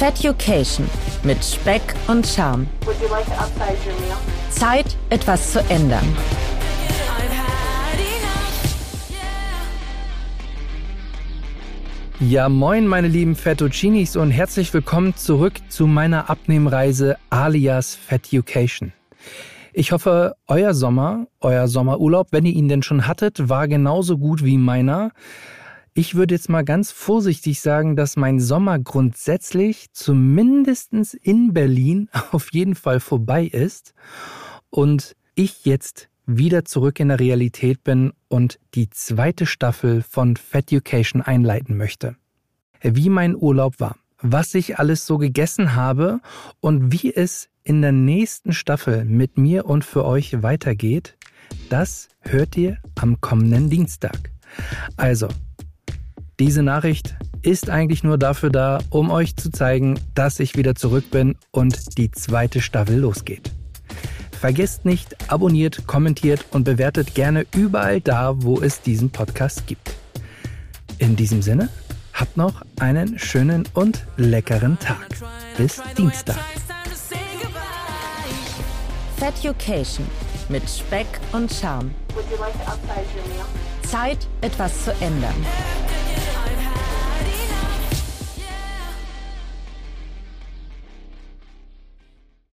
Feducation mit Speck und Charme. Would you like to upsize your meal? Zeit, etwas zu ändern. Ja, moin, meine lieben Fettuccinis und herzlich willkommen zurück zu meiner Abnehmreise alias Fetucation. Ich hoffe, euer Sommer, euer Sommerurlaub, wenn ihr ihn denn schon hattet, war genauso gut wie meiner. Ich würde jetzt mal ganz vorsichtig sagen, dass mein Sommer grundsätzlich zumindestens in Berlin auf jeden Fall vorbei ist und ich jetzt wieder zurück in der Realität bin und die zweite Staffel von Feducation einleiten möchte. Wie mein Urlaub war, was ich alles so gegessen habe und wie es in der nächsten Staffel mit mir und für euch weitergeht, das hört ihr am kommenden Dienstag. Also, diese Nachricht ist eigentlich nur dafür da, um euch zu zeigen, dass ich wieder zurück bin und die zweite Staffel losgeht. Vergesst nicht, abonniert, kommentiert und bewertet gerne überall da, wo es diesen Podcast gibt. In diesem Sinne, habt noch einen schönen und leckeren Tag. Bis Dienstag. Feducation mit Speck und Charme. Would you like to upsize your meal? Zeit, etwas zu ändern.